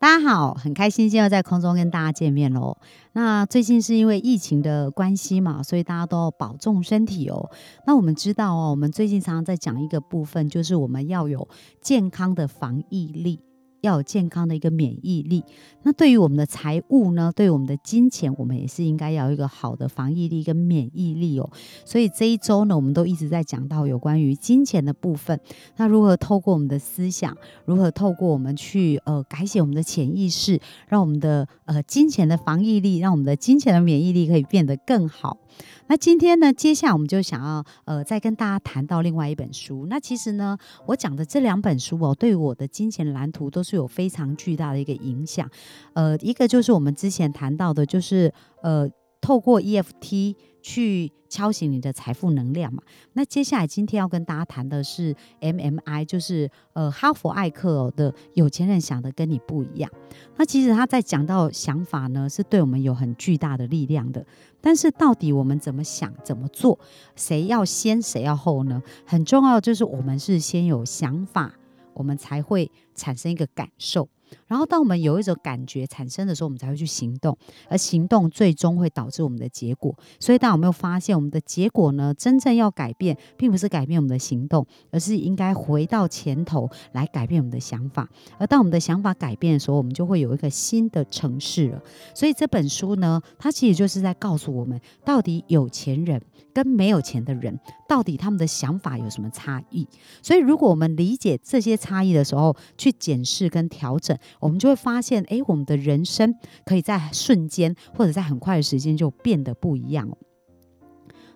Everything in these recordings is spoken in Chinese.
大家好，很开心今天又在空中跟大家见面喽。那最近是因为疫情的关系嘛，所以大家都要保重身体哦。那我们知道哦，我们最近常常在讲一个部分，就是我们要有健康的防疫力。要有健康的一个免疫力。那对于我们的财务呢？对于我们的金钱，我们也是应该要有一个好的防疫力跟免疫力哦。所以这一周呢，我们都一直在讲到有关于金钱的部分。那如何透过我们的思想，如何透过我们去呃改写我们的潜意识，让我们的呃金钱的防疫力，让我们的金钱的免疫力可以变得更好。那今天呢，接下来我们就想要呃再跟大家谈到另外一本书。那其实呢，我讲的这两本书哦，对我的金钱蓝图都是有非常巨大的一个影响。呃，一个就是我们之前谈到的，就是呃透过 EFT。去敲醒你的财富能量嘛？那接下来今天要跟大家谈的是 MMI，就是呃哈佛艾克的有钱人想的跟你不一样。那其实他在讲到想法呢，是对我们有很巨大的力量的。但是到底我们怎么想、怎么做，谁要先，谁要后呢？很重要就是我们是先有想法，我们才会产生一个感受。然后，当我们有一种感觉产生的时候，我们才会去行动，而行动最终会导致我们的结果。所以，大家有没有发现，我们的结果呢？真正要改变，并不是改变我们的行动，而是应该回到前头来改变我们的想法。而当我们的想法改变的时候，我们就会有一个新的城市了。所以这本书呢，它其实就是在告诉我们，到底有钱人跟没有钱的人，到底他们的想法有什么差异。所以，如果我们理解这些差异的时候，去检视跟调整。我们就会发现，哎，我们的人生可以在瞬间或者在很快的时间就变得不一样。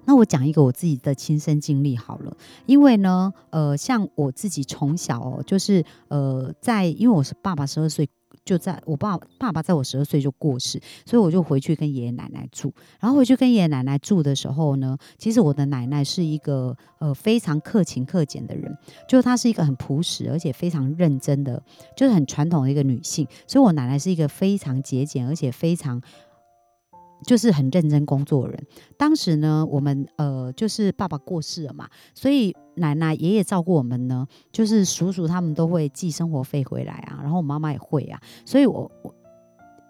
那我讲一个我自己的亲身经历好了，因为呢，呃，像我自己从小哦，就是呃，在因为我是爸爸十二岁。就在我爸爸爸在我十二岁就过世，所以我就回去跟爷爷奶奶住。然后回去跟爷爷奶奶住的时候呢，其实我的奶奶是一个呃非常克勤克俭的人，就她是一个很朴实而且非常认真的，就是很传统的一个女性。所以我奶奶是一个非常节俭而且非常。就是很认真工作的人。当时呢，我们呃，就是爸爸过世了嘛，所以奶奶、爷爷照顾我们呢，就是叔叔他们都会寄生活费回来啊，然后我妈妈也会啊，所以我我。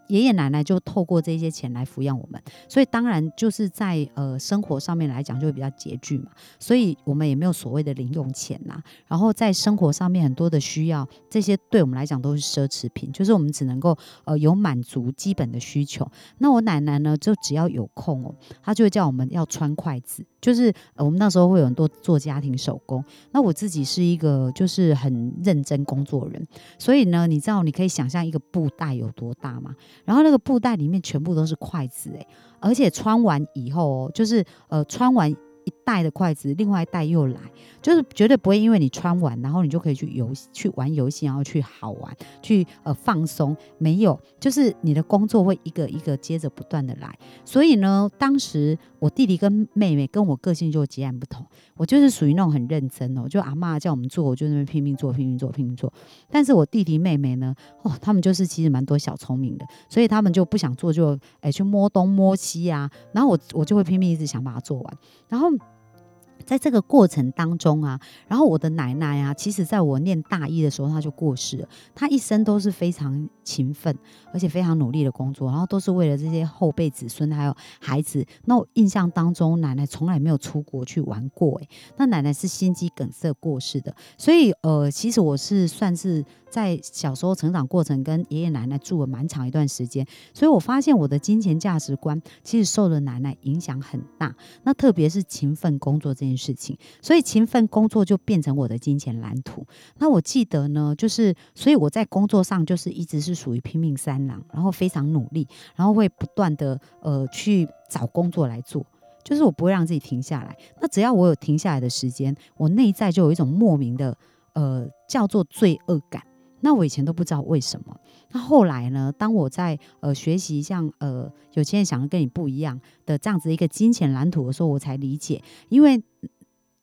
爷爷奶奶就透过这些钱来抚养我们，所以当然就是在呃生活上面来讲就会比较拮据嘛，所以我们也没有所谓的零用钱呐。然后在生活上面很多的需要，这些对我们来讲都是奢侈品，就是我们只能够呃有满足基本的需求。那我奶奶呢，就只要有空哦，她就会叫我们要穿筷子。就是我们那时候会有很多做家庭手工，那我自己是一个就是很认真工作人，所以呢，你知道你可以想象一个布袋有多大吗？然后那个布袋里面全部都是筷子，诶，而且穿完以后哦，就是呃穿完。袋的筷子，另外一袋又来，就是绝对不会因为你穿完，然后你就可以去游去玩游戏，然后去好玩，去呃放松。没有，就是你的工作会一个一个接着不断的来。所以呢，当时我弟弟跟妹妹跟我个性就截然不同。我就是属于那种很认真哦，就阿妈叫我们做，我就那边拼命做，拼命做，拼命做。但是我弟弟妹妹呢，哦，他们就是其实蛮多小聪明的，所以他们就不想做，就哎去摸东摸西啊。然后我我就会拼命一直想把它做完，然后。在这个过程当中啊，然后我的奶奶啊，其实在我念大一的时候，她就过世了。她一生都是非常勤奋，而且非常努力的工作，然后都是为了这些后辈子孙还有孩子。那我印象当中，奶奶从来没有出国去玩过，诶，那奶奶是心肌梗塞过世的。所以，呃，其实我是算是。在小时候成长过程，跟爷爷奶奶住了蛮长一段时间，所以我发现我的金钱价值观其实受了奶奶影响很大。那特别是勤奋工作这这件事情，所以勤奋工作就变成我的金钱蓝图。那我记得呢，就是所以我在工作上就是一直是属于拼命三郎，然后非常努力，然后会不断的呃去找工作来做，就是我不会让自己停下来。那只要我有停下来的时间，我内在就有一种莫名的呃叫做罪恶感。那我以前都不知道为什么。那后来呢？当我在呃学习像呃有钱人想的跟你不一样的这样子一个金钱蓝图的时候，我才理解，因为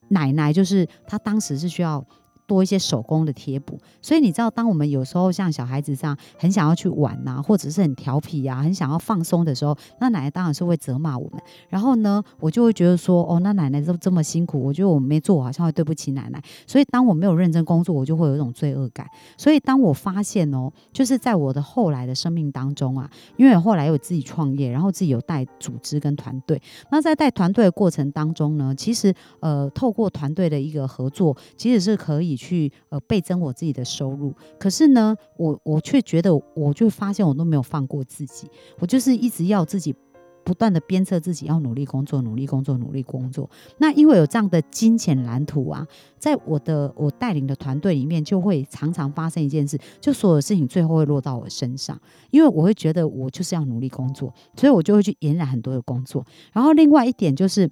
奶奶就是她当时是需要。多一些手工的贴补。所以你知道，当我们有时候像小孩子这样很想要去玩呐，或者是很调皮呀，很想要放松的时候，那奶奶当然是会责骂我们。然后呢，我就会觉得说，哦，那奶奶都这么辛苦，我觉得我没做好像会对不起奶奶。所以当我没有认真工作，我就会有一种罪恶感。所以当我发现哦，就是在我的后来的生命当中啊，因为后来有自己创业，然后自己有带组织跟团队。那在带团队的过程当中呢，其实呃，透过团队的一个合作，其实是可以去呃倍增我自己的收入。可是呢，我我却觉得，我就发现我都没有放过自己，我就是一直要自己。不断的鞭策自己要努力工作，努力工作，努力工作。那因为有这样的金钱蓝图啊，在我的我带领的团队里面，就会常常发生一件事，就所有事情最后会落到我身上，因为我会觉得我就是要努力工作，所以我就会去延揽很多的工作。然后另外一点就是。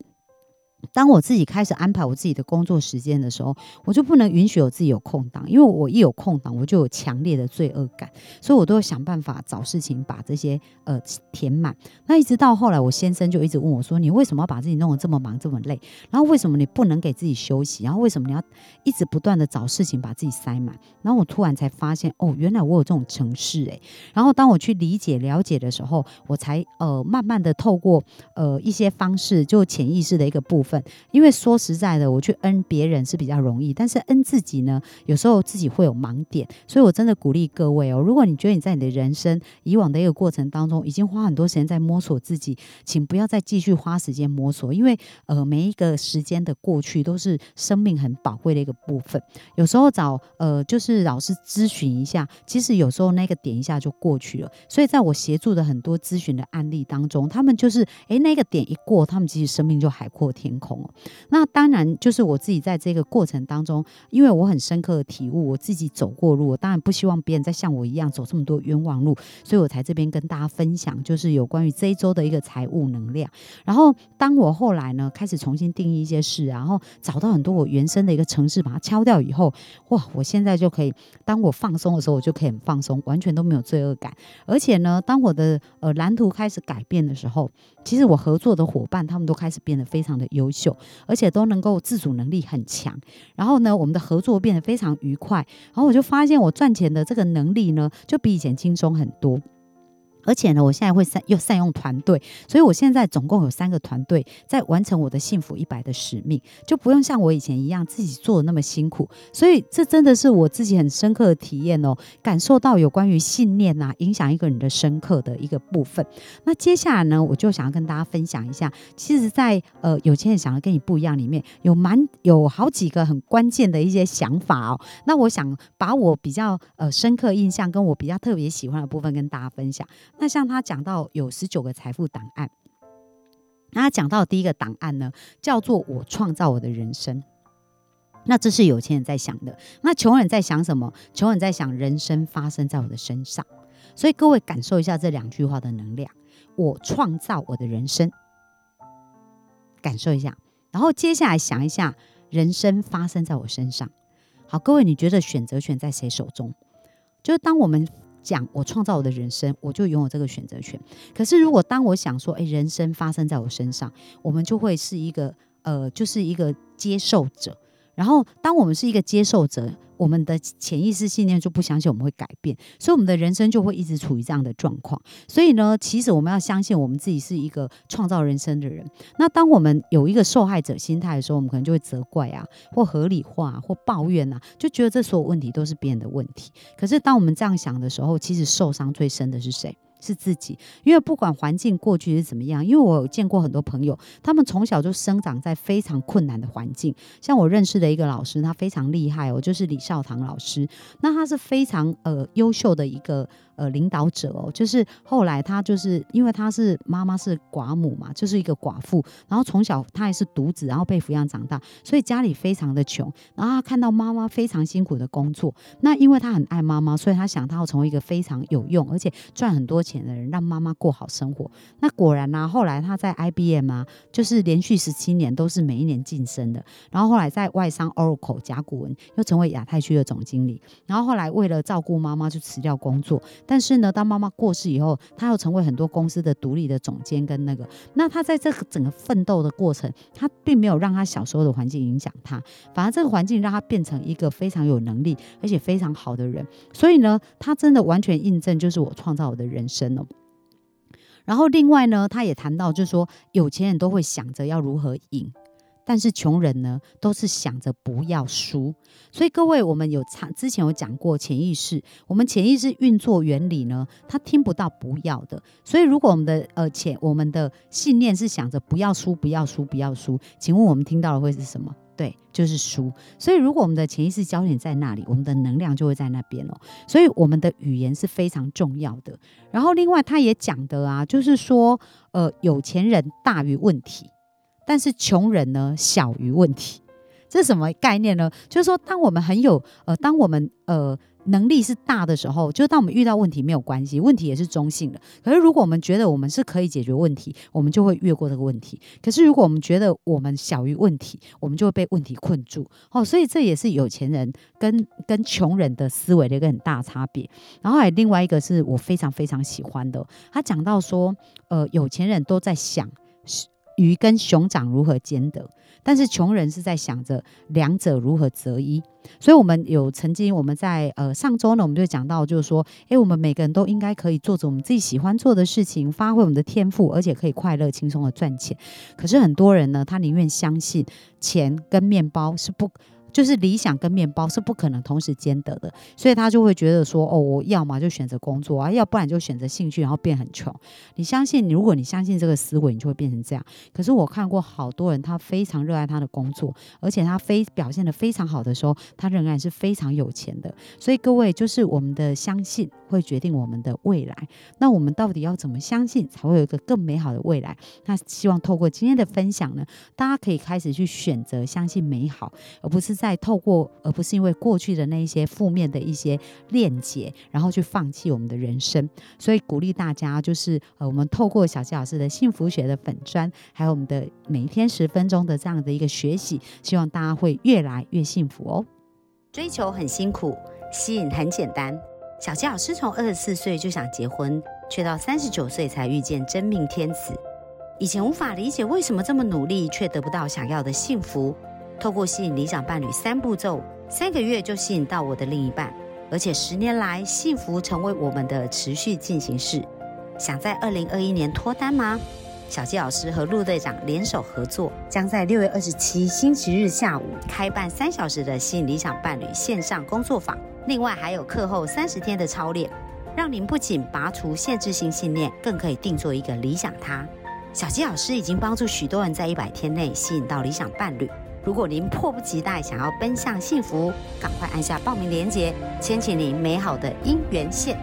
当我自己开始安排我自己的工作时间的时候，我就不能允许我自己有空档，因为我一有空档，我就有强烈的罪恶感，所以我都会想办法找事情把这些呃填满。那一直到后来，我先生就一直问我说：“你为什么要把自己弄得这么忙这么累？然后为什么你不能给自己休息？然后为什么你要一直不断的找事情把自己塞满？”然后我突然才发现，哦，原来我有这种城市诶。然后当我去理解了解的时候，我才呃慢慢的透过呃一些方式，就潜意识的一个部分。分，因为说实在的，我去恩别人是比较容易，但是恩自己呢，有时候自己会有盲点，所以我真的鼓励各位哦，如果你觉得你在你的人生以往的一个过程当中，已经花很多时间在摸索自己，请不要再继续花时间摸索，因为呃每一个时间的过去都是生命很宝贵的一个部分，有时候找呃就是老师咨询一下，其实有时候那个点一下就过去了，所以在我协助的很多咨询的案例当中，他们就是诶那个点一过，他们其实生命就海阔天。空哦，那当然就是我自己在这个过程当中，因为我很深刻的体悟，我自己走过路，我当然不希望别人再像我一样走这么多冤枉路，所以我才这边跟大家分享，就是有关于这一周的一个财务能量。然后，当我后来呢开始重新定义一些事，然后找到很多我原生的一个城市，把它敲掉以后，哇，我现在就可以，当我放松的时候，我就可以很放松，完全都没有罪恶感。而且呢，当我的呃蓝图开始改变的时候，其实我合作的伙伴他们都开始变得非常的优。优秀，而且都能够自主能力很强。然后呢，我们的合作变得非常愉快。然后我就发现，我赚钱的这个能力呢，就比以前轻松很多。而且呢，我现在会善又善用团队，所以我现在总共有三个团队在完成我的幸福一百的使命，就不用像我以前一样自己做的那么辛苦。所以这真的是我自己很深刻的体验哦，感受到有关于信念呐，影响一个人的深刻的一个部分。那接下来呢，我就想要跟大家分享一下，其实，在呃有钱人想要跟你不一样里面有蛮有好几个很关键的一些想法哦。那我想把我比较呃深刻印象跟我比较特别喜欢的部分跟大家分享。那像他讲到有十九个财富档案，那他讲到第一个档案呢，叫做我创造我的人生。那这是有钱人在想的，那穷人在想什么？穷人在想人生发生在我的身上。所以各位感受一下这两句话的能量：我创造我的人生，感受一下。然后接下来想一下，人生发生在我身上。好，各位，你觉得选择权在谁手中？就是当我们。讲我创造我的人生，我就拥有这个选择权。可是如果当我想说，哎，人生发生在我身上，我们就会是一个呃，就是一个接受者。然后，当我们是一个接受者，我们的潜意识信念就不相信我们会改变，所以我们的人生就会一直处于这样的状况。所以呢，其实我们要相信我们自己是一个创造人生的人。那当我们有一个受害者心态的时候，我们可能就会责怪啊，或合理化，或抱怨啊，就觉得这所有问题都是别人的问题。可是当我们这样想的时候，其实受伤最深的是谁？是自己，因为不管环境过去是怎么样，因为我有见过很多朋友，他们从小就生长在非常困难的环境。像我认识的一个老师，他非常厉害哦，就是李少堂老师。那他是非常呃优秀的一个。呃，领导者哦，就是后来他就是因为他是妈妈是寡母嘛，就是一个寡妇，然后从小他也是独子，然后被抚养长大，所以家里非常的穷。然后他看到妈妈非常辛苦的工作，那因为他很爱妈妈，所以他想他要成为一个非常有用而且赚很多钱。的人，让妈妈过好生活。那果然呢，后来他在 IBM 啊，就是连续十七年都是每一年晋升的。然后后来在外商 Oracle 甲骨文又成为亚太区的总经理。然后后来为了照顾妈妈，就辞掉工作。但是呢，当妈妈过世以后，他又成为很多公司的独立的总监跟那个。那他在这个整个奋斗的过程，他并没有让他小时候的环境影响他，反而这个环境让他变成一个非常有能力而且非常好的人。所以呢，他真的完全印证就是我创造我的人生哦。然后另外呢，他也谈到就是说，有钱人都会想着要如何赢。但是穷人呢，都是想着不要输。所以各位，我们有常之前有讲过潜意识，我们潜意识运作原理呢，他听不到不要的。所以如果我们的呃潜我们的信念是想着不要输，不要输，不要输，请问我们听到的会是什么？对，就是输。所以如果我们的潜意识焦点在那里，我们的能量就会在那边哦。所以我们的语言是非常重要的。然后另外他也讲的啊，就是说呃有钱人大于问题。但是穷人呢，小于问题，这是什么概念呢？就是说，当我们很有呃，当我们呃能力是大的时候，就是当我们遇到问题没有关系，问题也是中性的。可是如果我们觉得我们是可以解决问题，我们就会越过这个问题。可是如果我们觉得我们小于问题，我们就会被问题困住。哦，所以这也是有钱人跟跟穷人的思维的一个很大差别。然后还有另外一个是我非常非常喜欢的，他讲到说，呃，有钱人都在想。鱼跟熊掌如何兼得？但是穷人是在想着两者如何择一。所以，我们有曾经我们在呃上周呢，我们就讲到，就是说，诶，我们每个人都应该可以做着我们自己喜欢做的事情，发挥我们的天赋，而且可以快乐轻松的赚钱。可是很多人呢，他宁愿相信钱跟面包是不。就是理想跟面包是不可能同时兼得的，所以他就会觉得说，哦，我要么就选择工作啊，要不然就选择兴趣，然后变很穷。你相信，如果你相信这个思维，你就会变成这样。可是我看过好多人，他非常热爱他的工作，而且他非表现的非常好的时候，他仍然是非常有钱的。所以各位，就是我们的相信会决定我们的未来。那我们到底要怎么相信，才会有一个更美好的未来？那希望透过今天的分享呢，大家可以开始去选择相信美好，而不是。再透过，而不是因为过去的那一些负面的一些链接，然后去放弃我们的人生。所以鼓励大家，就是呃，我们透过小吉老师的幸福学的粉砖，还有我们的每一天十分钟的这样的一个学习，希望大家会越来越幸福哦。追求很辛苦，吸引很简单。小吉老师从二十四岁就想结婚，却到三十九岁才遇见真命天子。以前无法理解为什么这么努力，却得不到想要的幸福。透过吸引理想伴侣三步骤，三个月就吸引到我的另一半，而且十年来幸福成为我们的持续进行式。想在二零二一年脱单吗？小纪老师和陆队长联手合作，将在六月二十七星期日下午开办三小时的吸引理想伴侣线上工作坊，另外还有课后三十天的操练，让您不仅拔除限制性信念，更可以定做一个理想他。小纪老师已经帮助许多人在一百天内吸引到理想伴侣。如果您迫不及待想要奔向幸福，赶快按下报名链接，牵起您美好的姻缘线。